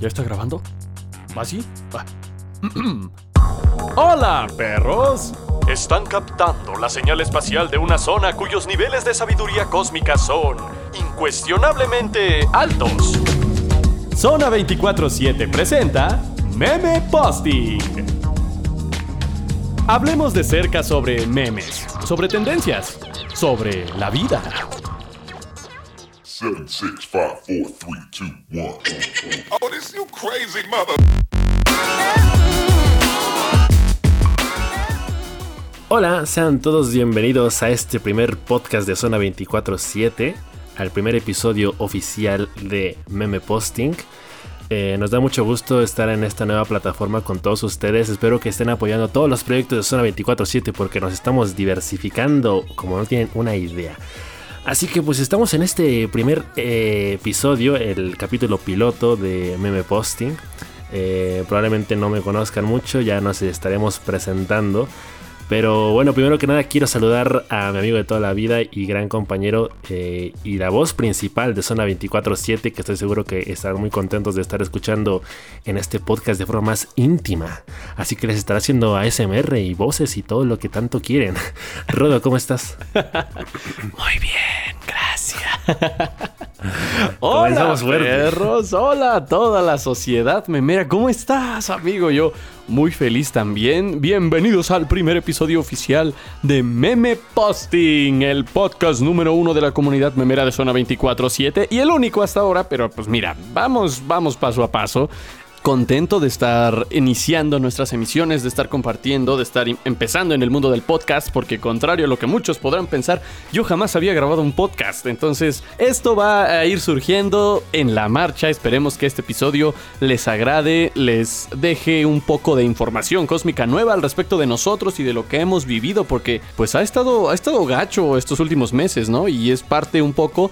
¿Ya está grabando? ¿Va así? Va. ¡Hola, perros! Están captando la señal espacial de una zona cuyos niveles de sabiduría cósmica son incuestionablemente altos. Zona 24-7 presenta Meme Posting. Hablemos de cerca sobre memes, sobre tendencias, sobre la vida. 7, 6, 5, 4, 3, 2, 1. Oh, this you crazy mother. Hola, sean todos bienvenidos a este primer podcast de Zona 24-7, al primer episodio oficial de Meme Posting. Eh, nos da mucho gusto estar en esta nueva plataforma con todos ustedes. Espero que estén apoyando todos los proyectos de Zona 24-7 porque nos estamos diversificando como no tienen una idea. Así que pues estamos en este primer eh, episodio, el capítulo piloto de Meme Posting. Eh, probablemente no me conozcan mucho, ya nos estaremos presentando. Pero bueno, primero que nada quiero saludar a mi amigo de toda la vida y gran compañero eh, y la voz principal de Zona 24-7, que estoy seguro que estarán muy contentos de estar escuchando en este podcast de forma más íntima. Así que les estará haciendo ASMR y voces y todo lo que tanto quieren. Rodo, ¿cómo estás? Muy bien, gracias. Hola, perros. Hola toda la sociedad memera. ¿Cómo estás, amigo? Yo muy feliz también. Bienvenidos al primer episodio oficial de Meme Posting, el podcast número uno de la comunidad memera de Zona 24-7 y el único hasta ahora, pero pues mira, vamos, vamos paso a paso. Contento de estar iniciando nuestras emisiones, de estar compartiendo, de estar empezando en el mundo del podcast, porque contrario a lo que muchos podrán pensar, yo jamás había grabado un podcast. Entonces, esto va a ir surgiendo en la marcha. Esperemos que este episodio les agrade, les deje un poco de información cósmica nueva al respecto de nosotros y de lo que hemos vivido, porque pues ha estado, ha estado gacho estos últimos meses, ¿no? Y es parte un poco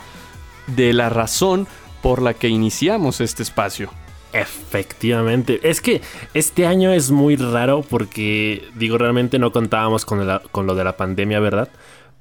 de la razón por la que iniciamos este espacio. Efectivamente. Es que este año es muy raro porque, digo, realmente no contábamos con, con lo de la pandemia, ¿verdad?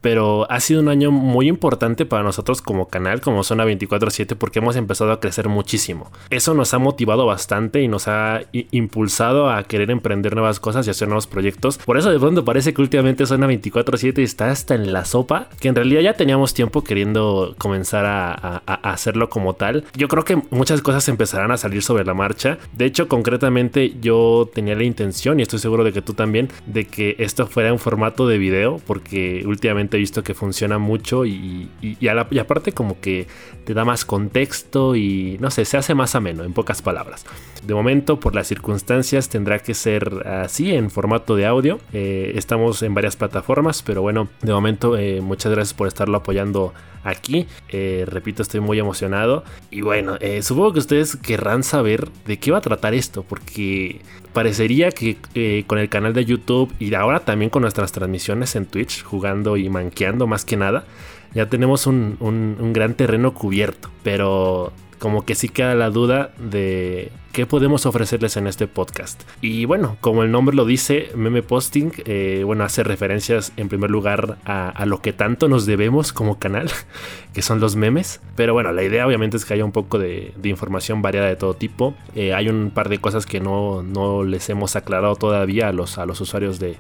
Pero ha sido un año muy importante para nosotros como canal, como Zona 24-7, porque hemos empezado a crecer muchísimo. Eso nos ha motivado bastante y nos ha impulsado a querer emprender nuevas cosas y hacer nuevos proyectos. Por eso de pronto parece que últimamente Zona 24-7 está hasta en la sopa, que en realidad ya teníamos tiempo queriendo comenzar a, a- hacerlo como tal. Yo creo que muchas cosas empezarán a salir sobre la marcha. De hecho, concretamente yo tenía la intención, y estoy seguro de que tú también, de que esto fuera en formato de video, porque últimamente he visto que funciona mucho y, y- aparte como que te da más contexto y no sé, se hace más ameno, en pocas palabras. De momento, por las circunstancias, tendrá que ser así, en formato de audio. Eh, estamos en varias plataformas, pero bueno, de momento, eh, muchas gracias por estarlo apoyando aquí. Eh, repito, estoy muy emocionado. Y bueno, supongo que ustedes querrán saber de qué va a tratar esto, porque parecería que eh, con el canal de YouTube y ahora también con nuestras transmisiones en Twitch, jugando y manqueando más que nada, ya tenemos un, un- un gran terreno cubierto. Pero como que sí queda la duda de qué podemos ofrecerles en este podcast. Y bueno, como el nombre lo dice, meme posting, eh, bueno, hace referencias en primer lugar a, lo que tanto nos debemos como canal, que son los memes. Pero bueno, la idea obviamente es que haya un poco de, de información variada de todo tipo. Eh, hay un par de cosas que no, no les hemos aclarado todavía a los, a los usuarios de-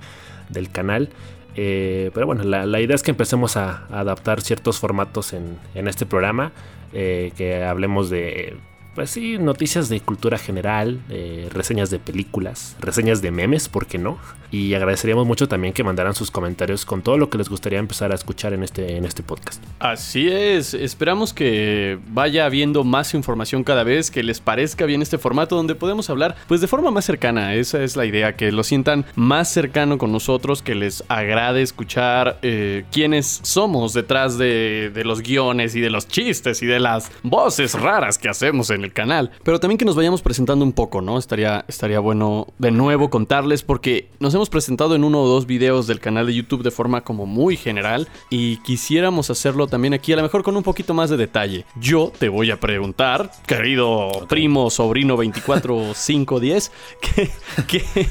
del canal. Eh, pero bueno, la, la idea es que empecemos a, adaptar ciertos formatos en, en este programa. eh, que hablemos de, pues sí, noticias de cultura general, reseñas de películas, reseñas de memes, ¿por qué no? Y agradeceríamos mucho también que mandaran sus comentarios con todo lo que les gustaría empezar a escuchar en este, en este podcast. Así es, esperamos que vaya habiendo más información cada vez, que les parezca bien este formato donde podemos hablar pues de forma más cercana, esa es la idea, que lo sientan más cercano con nosotros, que les agrade escuchar eh, quiénes somos detrás de, de los guiones y de los chistes y de las voces raras que hacemos en el canal, pero también que nos vayamos presentando un poco, ¿no? Estaría, estaría bueno de nuevo contarles porque nos hemos presentado en uno o dos videos del canal de YouTube de forma como muy general y quisiéramos hacerlo también aquí, a lo mejor con un poquito más de detalle. Yo te voy a preguntar, querido primo, sobrino 24510, que, que,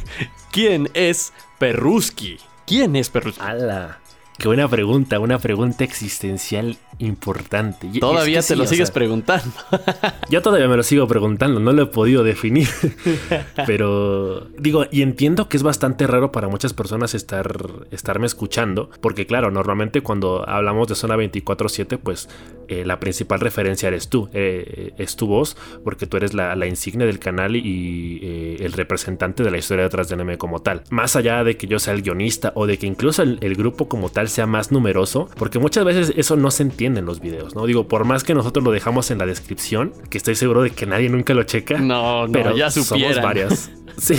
¿quién es Perruski? ¿Quién es Perruski? ¡Hala! Qué buena pregunta, una pregunta existencial importante. Y Todavía es que te lo sí, sigues sea, preguntando. Yo todavía me lo sigo preguntando, no lo he podido definir. Pero digo, y entiendo que es bastante raro para muchas personas estar estarme escuchando, porque claro, normalmente cuando hablamos de zona 24/7, pues eh, la principal referencia eres tú, eh, es tu voz, porque tú eres la, la insignia del canal y eh, el representante de la historia detrás del anime como tal. Más allá de que yo sea el guionista o de que incluso el, el grupo como tal sea más numeroso, porque muchas veces eso no se entiende en los videos, ¿no? Digo, por más que nosotros lo dejamos en la descripción, que estoy seguro de que nadie nunca lo checa. No, no, pero ya somos varias. Sí.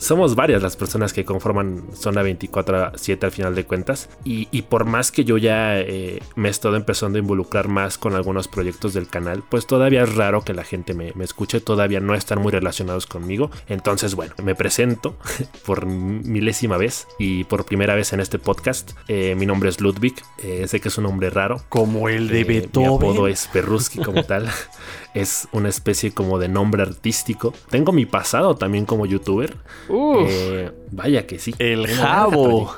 Somos varias las personas que conforman Zona 24-7 al final de cuentas. Y, y por más que yo ya eh, me he estado empezando a involucrar más con algunos proyectos del canal, pues todavía es raro que la gente me, me escuche. Todavía no están muy relacionados conmigo. Entonces, bueno, me presento por milésima vez y por primera vez en este podcast. Eh, mi nombre es Ludwig. Eh, sé que es un nombre raro. Como el de Eh, mi Beethoven. apodo es Perruski como tal. es una especie como de nombre artístico. Tengo mi pasado también como youtuber. Uf. Eh, vaya que sí. El Jabo.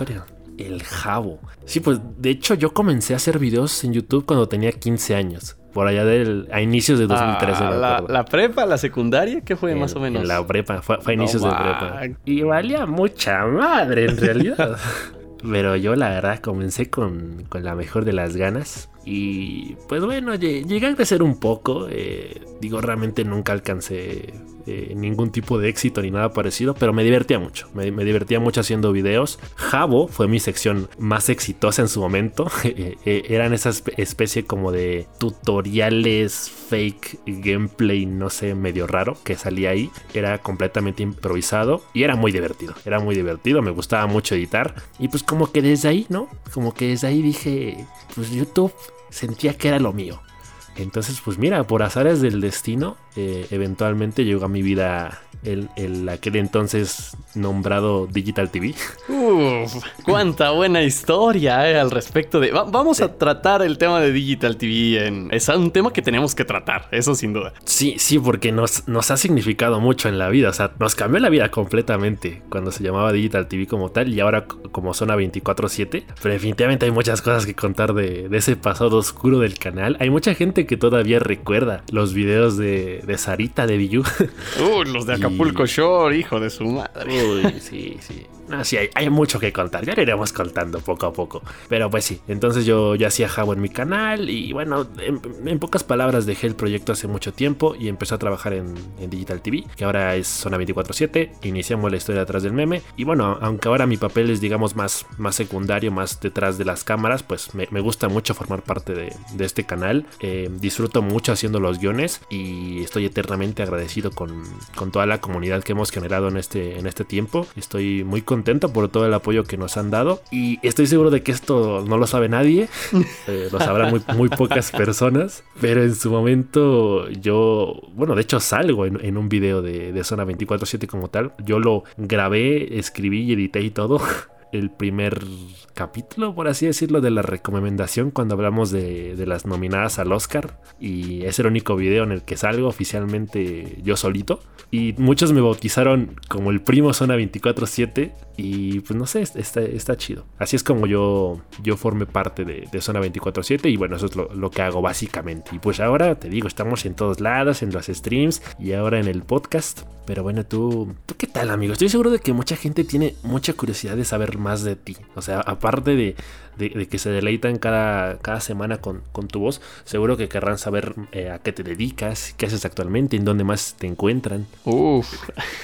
El Jabo. Sí, pues de hecho yo comencé a hacer videos en YouTube cuando tenía 15 años. Por allá del, a inicios de 2013. Ah, me la, prepa, la secundaria, ¿qué fue En- más o menos? En la prepa, fue, fue a No inicios de prepa. Y valía mucha madre en realidad. Pero yo la verdad comencé con, con la mejor de las ganas. Y pues bueno, lle- llegué a crecer un poco. eh, digo, realmente nunca alcancé eh, ningún tipo de éxito ni nada parecido, pero me divertía mucho. Me, divertía mucho haciendo videos. Jabo fue mi sección más exitosa en su momento. Eh, eh, eran esa espe- especie como de tutoriales, fake gameplay, no sé, medio raro que salía ahí. Era completamente improvisado y era muy divertido. Era muy divertido, me gustaba mucho editar. Y pues como que desde ahí, ¿no? Como que desde ahí dije, pues YouTube sentía que era lo mío. Entonces, pues mira, por azares del destino, eh, eventualmente llegó a mi vida el, el aquel entonces nombrado Digital TV. Uf, cuánta buena historia eh, al respecto de... Va- vamos a tratar el tema de Digital TV en... Es un tema que tenemos que tratar, eso sin duda. Sí, sí, porque nos, nos ha significado mucho en la vida. O sea, nos cambió la vida completamente cuando se llamaba Digital TV como tal y ahora como Zona 24-7. Pero definitivamente hay muchas cosas que contar de, de ese pasado oscuro del canal. Hay mucha gente que todavía recuerda los videos de, de Sarita de Biyu. Uh, los de Acapulco Shore, hijo de su madre. Uy, sí, sí. No, sí, hay, mucho que contar. Ya lo iremos contando poco a poco. Pero pues sí, entonces yo ya hacía Jabo en mi canal y bueno, en, pocas palabras dejé el proyecto hace mucho tiempo y empecé a trabajar en, Digital TV, que ahora es Zona 24-7. Iniciamos la historia detrás del meme. Y bueno, aunque ahora mi papel es digamos más, más secundario, más detrás de las cámaras, pues me, gusta mucho formar parte de, de este canal. Eh, disfruto mucho haciendo los guiones y estoy eternamente agradecido con, con toda la comunidad que hemos generado en este, en este tiempo. Estoy muy contento por todo el apoyo que nos han dado y estoy seguro de que esto no lo sabe nadie, eh, lo sabrán muy, muy pocas personas, pero en su momento yo, bueno, de hecho salgo en, en un video de, de Zona 24-7 como tal, yo lo grabé, escribí y edité y todo. El primer capítulo, por así decirlo, de la recomendación cuando hablamos de, de las nominadas al Oscar. Y es el único video en el que salgo oficialmente yo solito. Y muchos me bautizaron como el primo Zona 24-7. Y pues no sé, está, está chido. Así es como yo, yo formé parte de, de Zona 24-7. Y bueno, eso es lo, lo que hago básicamente. Y pues ahora te digo, estamos en todos lados, en los streams y ahora en el podcast. Pero bueno, tú, ¿tú qué tal, amigo? Estoy seguro de que mucha gente tiene mucha curiosidad de saber más de ti. O sea, aparte de, de- de que se deleitan cada, cada semana con, con tu voz, seguro que querrán saber eh, a qué te dedicas, qué haces actualmente, en dónde más te encuentran. Uf,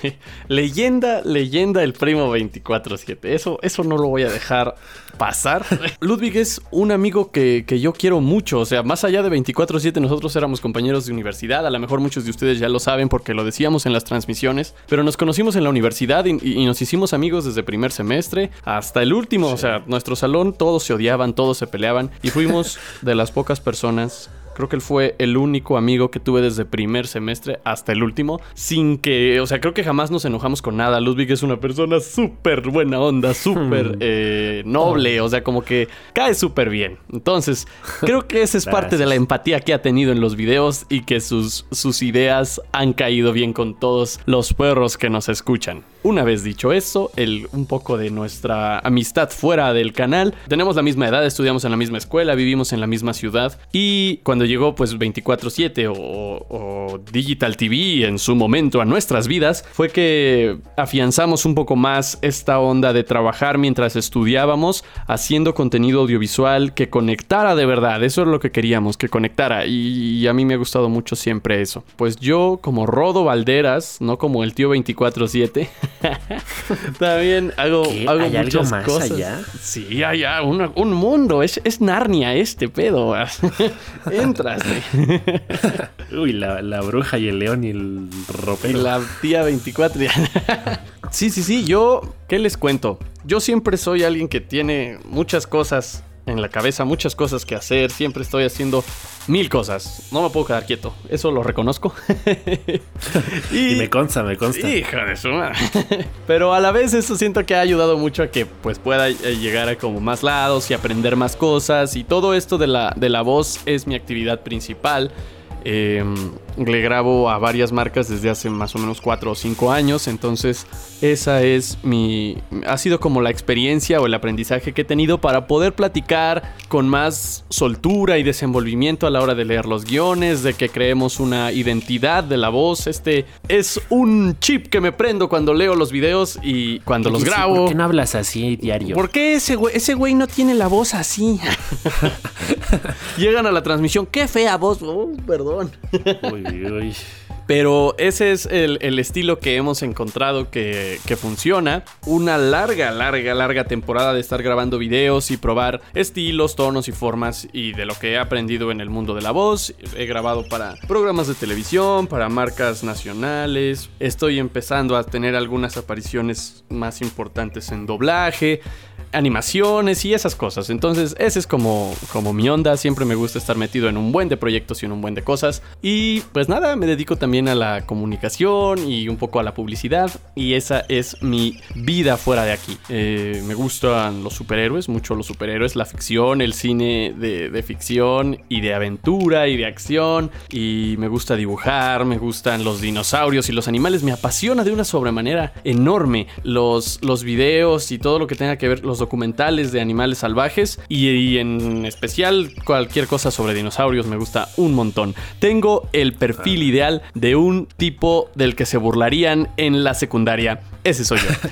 leyenda, leyenda el primo 24-7. Eso, eso no lo voy a dejar pasar. Ludwig es un amigo que, que yo quiero mucho. O sea, más allá de 24-7, nosotros éramos compañeros de universidad. A lo mejor muchos de ustedes ya lo saben porque lo decíamos en las transmisiones. Pero nos conocimos en la universidad y, y nos hicimos amigos desde primer semestre hasta el último. O sea, nuestro salón todos se odiaban, todos se peleaban. Y fuimos de las pocas personas Creo que él fue el único amigo que tuve desde primer semestre hasta el último, sin que, o sea, creo que jamás nos enojamos con nada. Ludwig es una persona súper buena onda, súper eh, noble, o sea, como que cae súper bien. Entonces, creo que esa es parte de la empatía que ha tenido en los videos y que sus, sus ideas han caído bien con todos los perros que nos escuchan. Una vez dicho eso, el, un poco de nuestra amistad fuera del canal. Tenemos la misma edad, estudiamos en la misma escuela, vivimos en la misma ciudad. Y cuando llegó pues 24/7 o, o Digital TV en su momento a nuestras vidas, fue que afianzamos un poco más esta onda de trabajar mientras estudiábamos, haciendo contenido audiovisual que conectara de verdad. Eso es lo que queríamos, que conectara. Y, y a mí me ha gustado mucho siempre eso. Pues yo como Rodo Valderas, no como el tío 24/7. También hago, hago ¿Hay algo muchas más cosas. allá? Sí, ah, una- un mundo. Es, es Narnia este pedo. Uy, la, la bruja y el león y el Y ropero. la tía 24. sí, sí, sí. Yo, ¿qué les cuento? Yo siempre soy alguien que tiene muchas cosas en la cabeza, muchas cosas que hacer. Siempre estoy haciendo mil cosas. No me puedo quedar quieto. Eso lo reconozco. Y me consta, me consta. Hija de su madre. Pero a la vez eso siento que ha ayudado mucho a que pues pueda eh, llegar a como más lados y aprender más cosas. Y todo esto de la, de la voz es mi actividad principal. Eh, le grabo a varias marcas desde hace más o menos 4 o 5 años. Entonces esa es mi... Ha sido como la experiencia o el aprendizaje que he tenido para poder platicar con más soltura y desenvolvimiento a la hora de leer los guiones, de que creemos una identidad de la voz. Este es un chip que me prendo cuando leo los videos y cuando los grabo. ¿Por qué no hablas así diario? ¿Por qué ese güey, ese güey no tiene la voz así? Llegan a la transmisión, qué fea voz. Oh, perdón. Uy, Pero ese es el, estilo que hemos encontrado que funciona. Una larga, larga, larga temporada de estar grabando videos y probar estilos, tonos y formas y de lo que he aprendido en el mundo de la voz. He grabado para programas de televisión, para marcas nacionales. Estoy empezando a tener algunas apariciones más importantes en doblaje animaciones y esas cosas. Entonces, ese es como, como mi onda. Siempre me gusta estar metido en un buen de proyectos y en un buen de cosas. Y pues nada, me dedico también a la comunicación y un poco a la publicidad. Y esa es mi vida fuera de aquí. Eh, me gustan los superhéroes, mucho los superhéroes, la ficción, el cine de, de ficción y de aventura y de acción. Y me gusta dibujar, me gustan los dinosaurios y los animales. Me apasiona de una sobremanera enorme los, los videos y todo lo que tenga que ver, los documentales de animales salvajes y, y en especial cualquier cosa sobre dinosaurios me gusta un montón. Tengo el perfil ideal de un tipo del que se burlarían en la secundaria. Ese soy yo.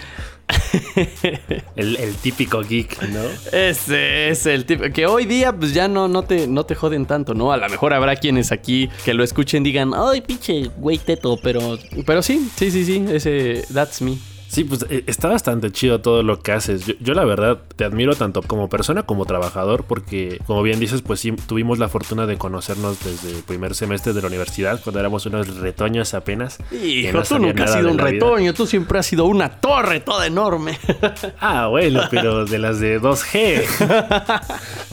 El, el típico geek, ¿no? Ese es el tipo que hoy día pues ya no, no, te, no te joden tanto, ¿no? A lo mejor habrá quienes aquí que lo escuchen y digan, ay, pinche güey teto, pero... Pero sí, sí, sí, sí, ese, that's me. Sí, pues eh, está bastante chido todo lo que haces. Yo, yo, la verdad te admiro tanto como persona como trabajador porque, como bien dices, pues sí, tuvimos la fortuna de conocernos desde el primer semestre de la universidad, cuando éramos unos retoños apenas. Hijo, no tú nunca has sido un vida. retoño, tú siempre has sido una torre toda enorme. Ah, bueno, pero de las de 2G.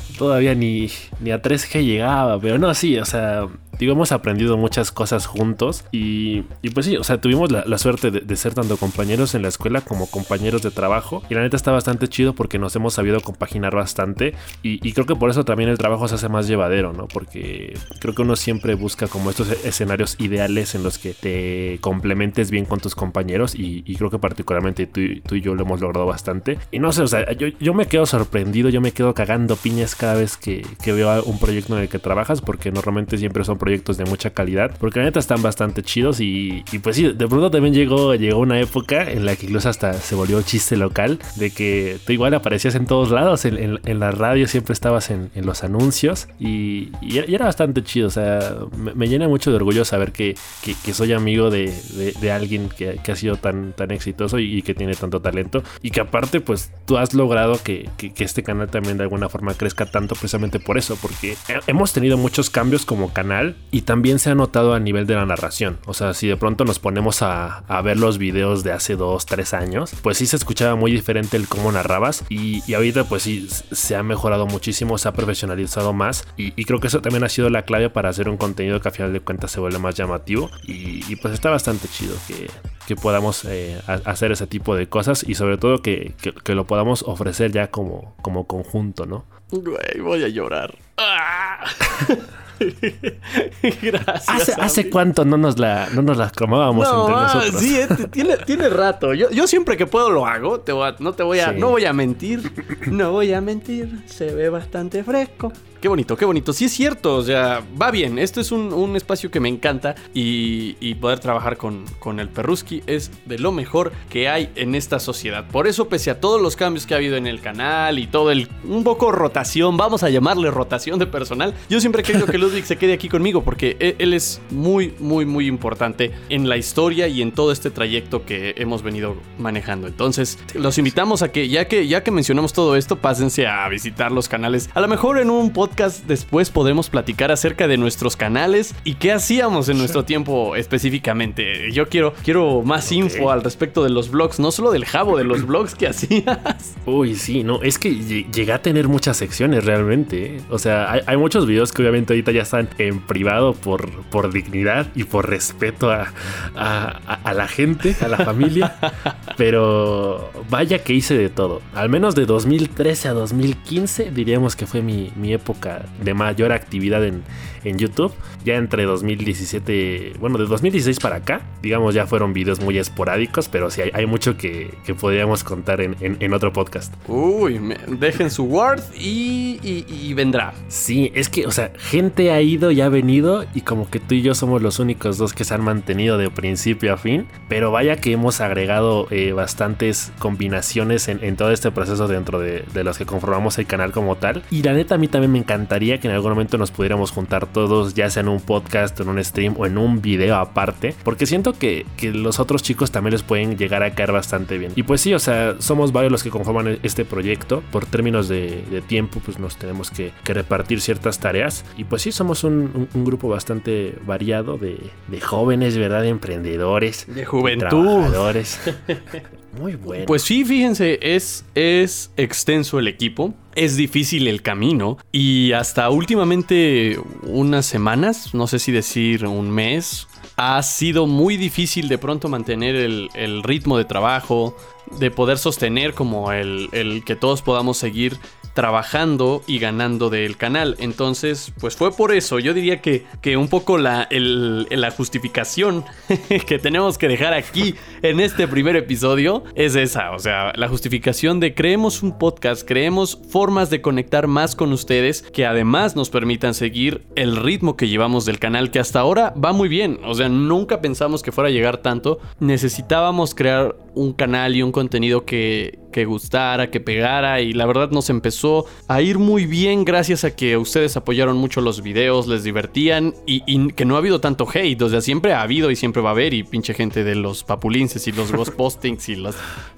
Todavía ni, ni a 3G llegaba, pero no, sí, o sea, digo, hemos aprendido muchas cosas juntos y, y pues sí, o sea, tuvimos la, la suerte de, de ser tanto compañeros en la escuela como compañeros de trabajo y la neta está bastante chido porque nos hemos sabido compaginar bastante y, y creo que por eso también el trabajo se hace más llevadero, ¿no? Porque creo que uno siempre busca como estos e- escenarios ideales en los que te complementes bien con tus compañeros y, y creo que particularmente tú, tú y yo lo hemos logrado bastante. Y no sé, o sea, yo, yo me quedo sorprendido, yo me quedo cagando piñas cada vez que, que veo un proyecto en el que trabajas porque normalmente siempre son proyectos de mucha calidad, porque la neta están bastante chidos y, y pues sí, de pronto también llegó, llegó una época en la que incluso hasta se volvió chiste local de que tú igual aparecías en todos lados, en, en- en la radio siempre estabas en, en los anuncios y, y era- bastante chido, o sea, me, me llena mucho de orgullo saber que, que- que soy amigo de, de- de alguien que, que ha sido tan, tan exitoso y, y que tiene tanto talento y que aparte pues tú has logrado que, que- este canal también de alguna forma crezca tanto precisamente por eso, porque he- hemos tenido muchos cambios como canal y también se ha notado a nivel de la narración. O sea, si de pronto nos ponemos a, a ver los videos de hace dos, tres años, pues sí se escuchaba muy diferente el cómo narrabas y, y ahorita pues sí se ha mejorado muchísimo, se ha profesionalizado más y, y, creo que eso también ha sido la clave para hacer un contenido que a final de cuentas se vuelve más llamativo y, y pues está bastante chido que, que podamos eh, hacer ese tipo de cosas y sobre todo que, que, que, lo podamos ofrecer ya como, como conjunto, ¿no? Güey, voy a llorar. ¡Ah! Gracias. ¿Hace, ¿Hace, cuánto no nos la, no nos la comábamos no, entre nosotros? Sí, eh, tiene, tiene rato. Yo, yo, siempre que puedo lo hago. Te voy a, no te voy a, sí. no voy a mentir. No voy a mentir. Se ve bastante fresco. Qué bonito, qué bonito. Sí es cierto, o sea, va bien. Esto es un, espacio que me encanta y, poder trabajar con, con, el Perruski es de lo mejor que hay en esta sociedad. Por eso, pese a todos los cambios que ha habido en el canal y todo el... un poco rotación, vamos a llamarle rotación de personal, yo siempre querido que Ludwig se quede aquí conmigo porque él, él es muy, muy, muy importante en la historia y en todo este trayecto que hemos venido manejando. Entonces, los invitamos a que, ya que, ya que mencionamos todo esto, pásense a visitar los canales. A lo mejor en un podcast después podremos platicar acerca de nuestros canales y qué hacíamos en nuestro tiempo específicamente. Yo quiero, quiero más okay. info al respecto de los vlogs, no solo del jabo, de los vlogs que hacías. Uy, sí, no, es que llegué a tener muchas secciones realmente. ¿eh? O sea, hay, hay, muchos videos que obviamente ahorita ya están en privado por, por dignidad y por respeto a, a, a la gente, a la familia. pero vaya que hice de todo. Al menos de 2013 a 2015 diríamos que fue mi, mi época de mayor actividad en, en YouTube. Ya entre 2017, bueno, de 2016 para acá, digamos, ya fueron videos muy esporádicos, pero sí hay, hay mucho que, que, podríamos contar en, en, en, otro podcast. Uy, me, dejen su word y, y, y, vendrá. Sí, es que, o sea, gente ha ido y ha venido y como que tú y yo somos los únicos dos que se han mantenido de principio a fin, pero vaya que hemos agregado eh, bastantes combinaciones en, en, todo este proceso dentro de, de los que conformamos el canal como tal. Y la neta a mí también me encantaría que en algún momento nos pudiéramos juntar todos, ya sea en un podcast, en un stream o en un video aparte, porque siento que, que, los otros chicos también les pueden llegar a caer bastante bien. Y pues sí, o sea, somos varios los que conforman este proyecto. Por términos de, de tiempo, pues nos tenemos que, que, repartir ciertas tareas. Y pues sí, somos un, un, un grupo bastante variado de, de, jóvenes, ¿verdad? De emprendedores. De juventud. De trabajadores. Muy bueno. Pues sí, fíjense, es, es extenso el equipo. Es difícil el camino y hasta últimamente unas semanas, no sé si decir un mes, ha sido muy difícil de pronto mantener el, el ritmo de trabajo, de poder sostener como el, el, que todos podamos seguir trabajando y ganando del canal. Entonces, pues fue por eso. Yo diría que, que un poco la, la justificación que tenemos que dejar aquí en este primer episodio es esa. O sea, la justificación de creemos un podcast, creemos formas de conectar más con ustedes que además nos permitan seguir el ritmo que llevamos del canal, que hasta ahora va muy bien. O sea, nunca pensamos que fuera a llegar tanto. Necesitábamos crear un canal y un contenido que, que gustara, que pegara y la verdad nos empezó a ir muy bien gracias a que ustedes apoyaron mucho los videos, les divertían y, que no ha habido tanto hate, o sea, siempre ha habido y siempre va a haber y pinche gente de los papulinces y los ghost postings y las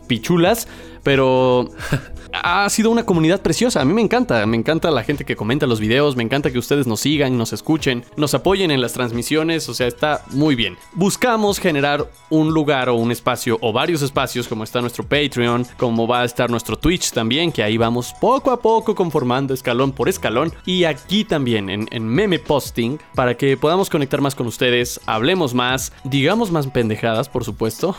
pichulas, pero ha sido una comunidad preciosa. A mí me encanta, me encanta la gente que comenta los videos, me encanta que ustedes nos sigan, nos escuchen, nos apoyen en las transmisiones, o sea, está muy bien. Buscamos generar un lugar o un espacio o varios espacios como está nuestro Patreon, como va a estar nuestro Twitch también, que ahí vamos poco a poco conformando escalón por escalón. Y aquí también en, en meme posting, para que podamos conectar más con ustedes, hablemos más, digamos más pendejadas, por supuesto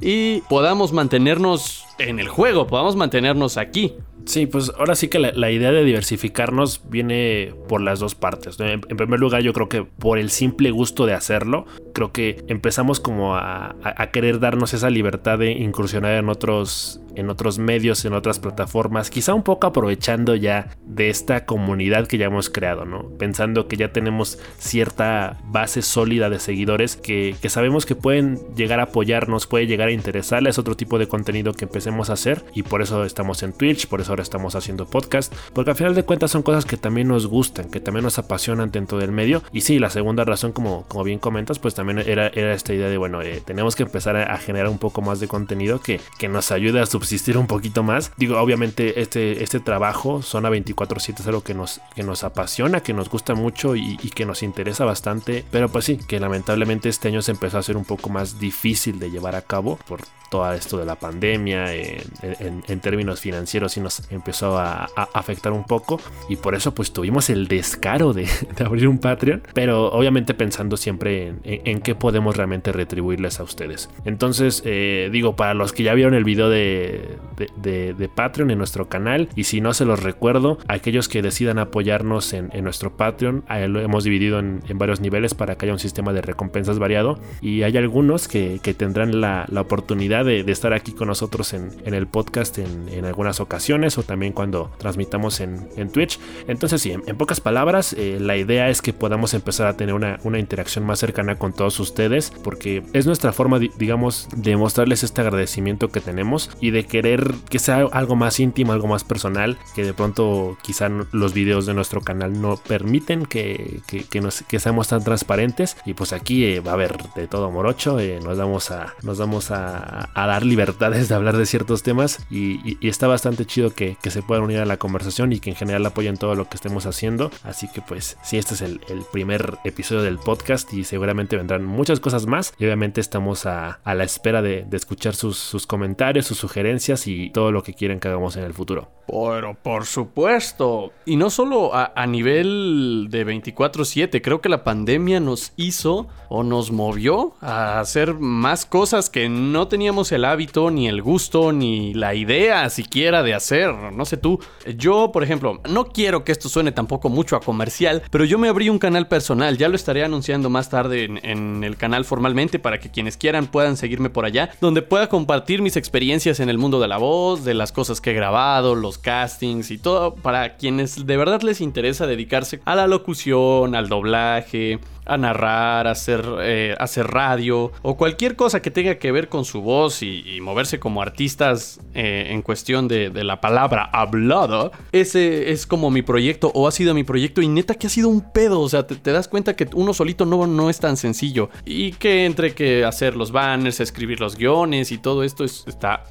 y podamos mantenernos en el juego, podamos mantenernos aquí. Sí, pues ahora sí que la, idea de diversificarnos viene por las dos partes. En, primer lugar, yo creo que por el simple gusto de hacerlo, creo que empezamos como a querer darnos esa libertad de incursionar en otros en otros medios, en otras plataformas, quizá un poco aprovechando ya de esta comunidad que ya hemos creado, ¿no? Pensando que ya tenemos cierta base sólida de seguidores que, que sabemos que pueden llegar a apoyarnos, puede llegar a interesarles otro tipo de contenido que empecemos a hacer y por eso estamos en Twitch, por eso estamos haciendo podcast, porque al final de cuentas son cosas que también nos gustan, que también nos apasionan dentro del medio. Y sí, la segunda razón, como, como bien comentas, pues también era, era esta idea de, bueno, eh, tenemos que empezar a, generar un poco más de contenido que, que nos ayude a subsistir un poquito más. Digo, obviamente este, este trabajo, Zona 24-7, es algo que nos, que nos apasiona, que nos gusta mucho y, y que nos interesa bastante, pero pues sí, que lamentablemente este año se empezó a hacer un poco más difícil de llevar a cabo por todo esto de la pandemia, en, términos financieros sí nos empezó a, afectar un poco y por eso pues tuvimos el descaro de, abrir un Patreon, pero obviamente pensando siempre en, qué podemos realmente retribuirles a ustedes. Entonces eh, digo, para los que ya vieron el video de, de, Patreon en nuestro canal y si no se los recuerdo, aquellos que decidan apoyarnos en, nuestro Patreon, lo hemos dividido en, varios niveles para que haya un sistema de recompensas variado y hay algunos que, tendrán la oportunidad de, estar aquí con nosotros en, el podcast en, algunas ocasiones o también cuando transmitamos en, Twitch. Entonces sí, en, pocas palabras, eh, la idea es que podamos empezar a tener una, interacción más cercana con todos ustedes porque es nuestra forma, digamos, de mostrarles este agradecimiento que tenemos y de querer que sea algo más íntimo, algo más personal, que de pronto quizá los videos de nuestro canal no permiten que, que, seamos tan transparentes y pues aquí eh, va a haber de todo morocho, eh, nos vamos a, nos vamos a, a, dar libertades de hablar de ciertos temas y, está bastante chido que, se puedan unir a la conversación y que en general apoyen todo lo que estemos haciendo. Así que pues sí, este es el, primer episodio del podcast y seguramente vendrán muchas cosas más y obviamente estamos a, la espera de, escuchar sus, comentarios, sus sugerencias y todo lo que quieran que hagamos en el futuro. Pero por supuesto. Y no solo a, a nivel de 24/7, creo que la pandemia nos hizo o nos movió a hacer más cosas que no teníamos el hábito, ni el gusto, ni la idea siquiera de hacer. No sé tú. Yo, por ejemplo, no quiero que esto suene tampoco mucho a comercial, pero yo me abrí un canal personal. Ya lo estaré anunciando más tarde en, el canal formalmente para que quienes quieran puedan seguirme por allá, donde pueda compartir mis experiencias en el mundo de la voz, de las cosas que he grabado, los castings y todo, para quienes de verdad les interesa dedicarse a la locución, al doblaje a narrar, hacer, eh, hacer radio o cualquier cosa que tenga que ver con su voz y, moverse como artistas eh, en cuestión de, la palabra hablada, ese es como mi proyecto o ha sido mi proyecto y neta que ha sido un pedo, o sea, te, das cuenta que uno solito no, no es tan sencillo y que entre que hacer los banners, escribir los guiones y todo esto está,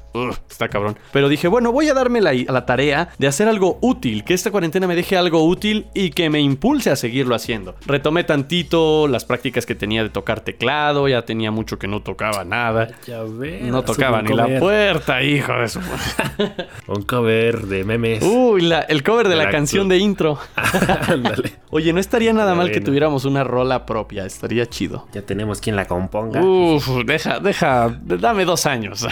está cabrón. Pero dije, bueno, voy a darme la, la tarea de hacer algo útil, que esta cuarentena me deje algo útil y que me impulse a seguirlo haciendo. Retomé tantito las prácticas que tenía de tocar teclado, ya tenía mucho que no tocaba nada. Ya no tocaba ni la puerta, hijo de su. un cover de memes. Uy, el cover de, la, canción de intro. Oye, no estaría nada mal que tuviéramos una rola propia, estaría chido. Ya tenemos quien la componga. Uf, deja, deja, dame dos años.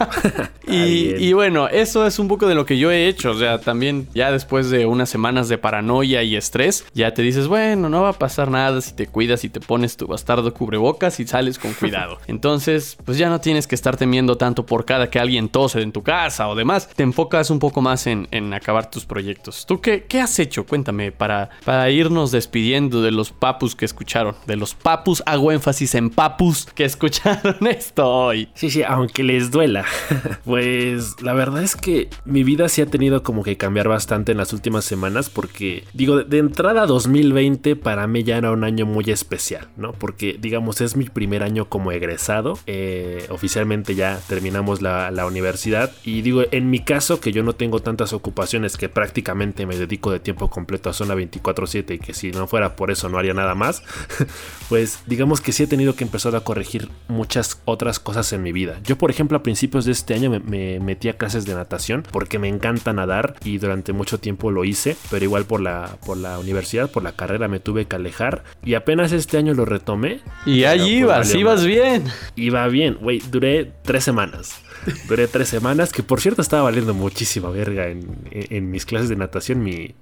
y, y bueno, eso es un poco de lo que yo he hecho. O sea, también ya después de unas semanas de paranoia y estrés, ya te dices, bueno, no va a pasar nada si te cuidas y te pones tu bastardo cubrebocas y sales con cuidado. Entonces, pues ya no tienes que estar temiendo tanto por cada que alguien tose en tu casa o demás. Te enfocas un poco más en, acabar tus proyectos. ¿Tú qué, qué, has hecho? Cuéntame, para, para irnos despidiendo de los papus que escucharon. De los papus, hago énfasis en papus que escucharon esto hoy. Sí, sí, aunque les duela. pues la verdad es que mi vida sí ha tenido como que cambiar bastante en las últimas semanas porque, digo, de, entrada 2020 para mí ya era un año muy especial, ¿no? Porque digamos es mi primer año como egresado, eh, oficialmente ya terminamos la, universidad y digo, en mi caso que yo no tengo tantas ocupaciones que prácticamente me dedico de tiempo completo a zona 24/7 y que si no fuera por eso no haría nada más, pues digamos que sí he tenido que empezar a corregir muchas otras cosas en mi vida. Yo por ejemplo a principios de este año me, metí a clases de natación porque me encanta nadar y durante mucho tiempo lo hice, pero igual por la, por la universidad, por la carrera me tuve que alejar y apenas este año lo retomé. Y allí ibas, ibas bien. Iba bien, güey, duré tres semanas. Duré tres semanas, que por cierto estaba valiendo muchísima verga en, mis clases de natación. Mi,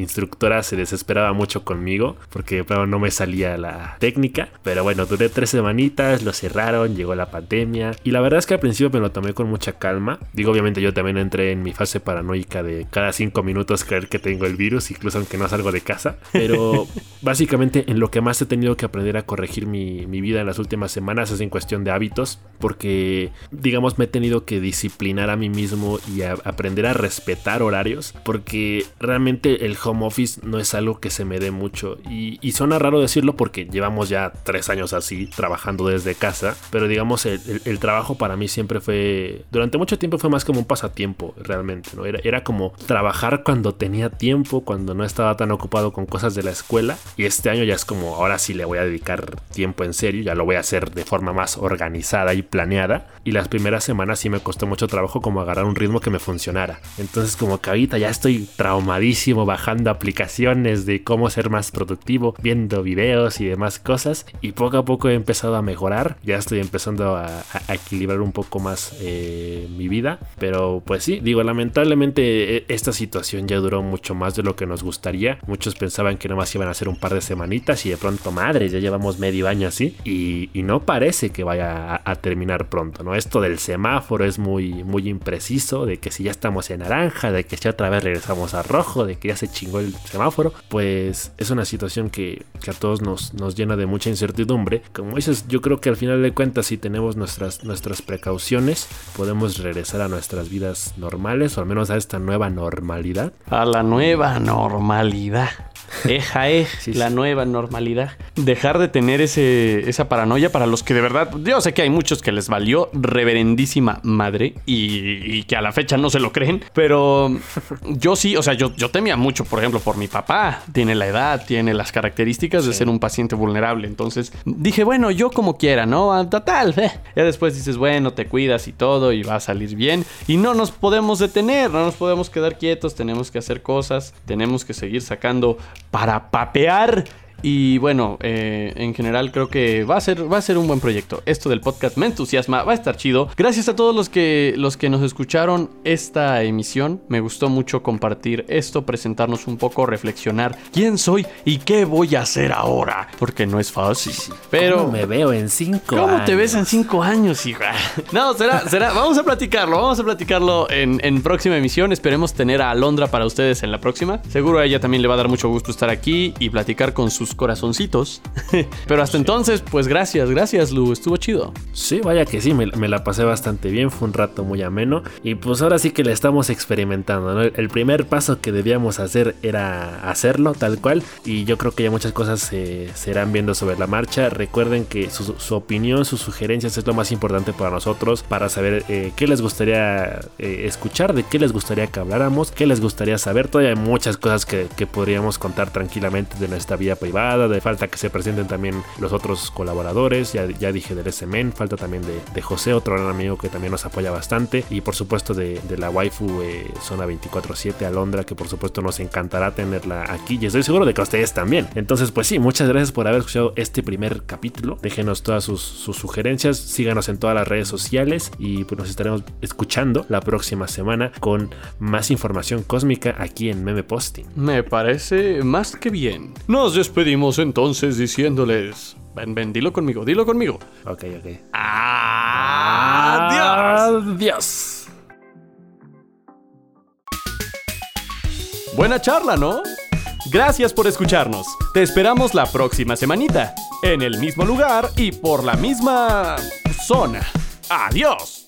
instructora se desesperaba mucho conmigo porque no me salía la técnica. Pero bueno, duré tres semanitas, lo cerraron, llegó la pandemia. Y la verdad es que al principio me lo tomé con mucha calma. Digo, obviamente yo también entré en mi fase paranoica de cada cinco minutos creer que tengo el virus, incluso aunque no salgo de casa. Pero básicamente en lo que más he tenido que aprender a corregir mi, mi vida en las últimas semanas es en cuestión de hábitos, porque digamos me he tenido que disciplinar a mí mismo y a aprender a respetar horarios, porque realmente el home office no es algo que se me dé mucho. Y, y suena raro decirlo porque llevamos ya tres años así trabajando desde casa, pero digamos el, el- el trabajo para mí siempre fue, durante mucho tiempo fue más como un pasatiempo realmente, ¿no? Era, era como trabajar cuando tenía tiempo, cuando no estaba tan ocupado con cosas de la escuela. Y este año ya es como ahora sí le voy a dedicar tiempo en serio, ya lo voy a hacer de forma más organizada y planeada. Y las primeras semanas sí me costó mucho trabajo como agarrar un ritmo que me funcionara. Entonces como que ahorita ya estoy traumadísimo bajando aplicaciones de cómo ser más productivo, viendo videos y demás cosas. Y poco a poco he empezado a mejorar, ya estoy empezando a, equilibrar un poco más eh, mi vida, pero pues sí, digo, lamentablemente eh, esta situación ya duró mucho más de lo que nos gustaría, muchos pensaban que nomás iban a ser un par de semanitas y de pronto madres, ya llevamos medio año así. Y, y no parece que vaya a, a terminar pronto, ¿no? Esto del semáforo es muy, muy impreciso, de que si ya estamos en naranja, de que si otra vez regresamos a rojo, de que ya se chingó el semáforo, pues es una situación que, que a todos nos, nos llena de mucha incertidumbre. Como dices, yo creo que al final de cuentas, si tenemos nuestras, nuestras precauciones, podemos regresar a nuestras vidas normales, o al menos a esta nueva normalidad. A la nueva normalidad. Eja, eh, Sí, la sí. nueva normalidad. Dejar de tener ese, esa paranoia para los que de verdad, yo sé que hay muchos que les valió reverendísima madre y, y que a la fecha no se lo creen, pero yo sí, o sea, yo, yo temía mucho, por ejemplo, por mi papá. Tiene la edad, tiene las características de ser un paciente vulnerable. Entonces dije, bueno, yo como quiera, ¿no? Ah, Total, eh. Ya después dices, bueno, te cuidas y todo y va a salir bien. Y no nos podemos detener, no nos podemos quedar quietos, tenemos que hacer cosas, tenemos que seguir sacando para papear. Y bueno, eh, en general creo que va a, ser, va a ser un buen proyecto. Esto del podcast me entusiasma, va a estar chido. Gracias a todos los que, los que nos escucharon esta emisión. Me gustó mucho compartir esto, presentarnos un poco, reflexionar quién soy y qué voy a hacer ahora. Porque no es fácil. Pero... ¿Cómo me veo en cinco ¿Cómo te años? ves en cinco años, hija? No, será, será. Vamos a platicarlo, vamos a platicarlo en, en próxima emisión. Esperemos tener a Alondra para ustedes en la próxima. Seguro a ella también le va a dar mucho gusto estar aquí y platicar con sus corazoncitos. Pero hasta entonces, pues gracias, gracias, Lu. Estuvo chido. Sí, vaya que sí, me, me la pasé bastante bien, fue un rato muy ameno y pues ahora sí que le estamos experimentando, ¿no? El primer paso que debíamos hacer era hacerlo tal cual y yo creo que ya muchas cosas se, se irán viendo sobre la marcha. Recuerden que su, su opinión, sus sugerencias es lo más importante para nosotros, para saber eh, qué les gustaría eh, escuchar, de qué les gustaría que habláramos, qué les gustaría saber. Todavía hay muchas cosas que, que podríamos contar tranquilamente de nuestra vida privada, de falta que se presenten también los otros colaboradores, ya, ya dije del SMN, falta también de, José, otro gran amigo que también nos apoya bastante, y por supuesto de, de la waifu eh, Zona 24-7 Alondra, que por supuesto nos encantará tenerla aquí, y estoy seguro de que ustedes también. Entonces, pues sí, muchas gracias por haber escuchado este primer capítulo. Déjenos todas sus, sugerencias, síganos en todas las redes sociales y pues nos estaremos escuchando la próxima semana con más información cósmica aquí en Meme Posting. Me parece más que bien. Nos despedimos entonces diciéndoles. Ven, ven, dilo conmigo, dilo conmigo. Ok, ok. Adiós. Adiós. Buena charla, ¿no? Gracias por escucharnos. Te esperamos la próxima semanita, en el mismo lugar y por la misma zona. Adiós.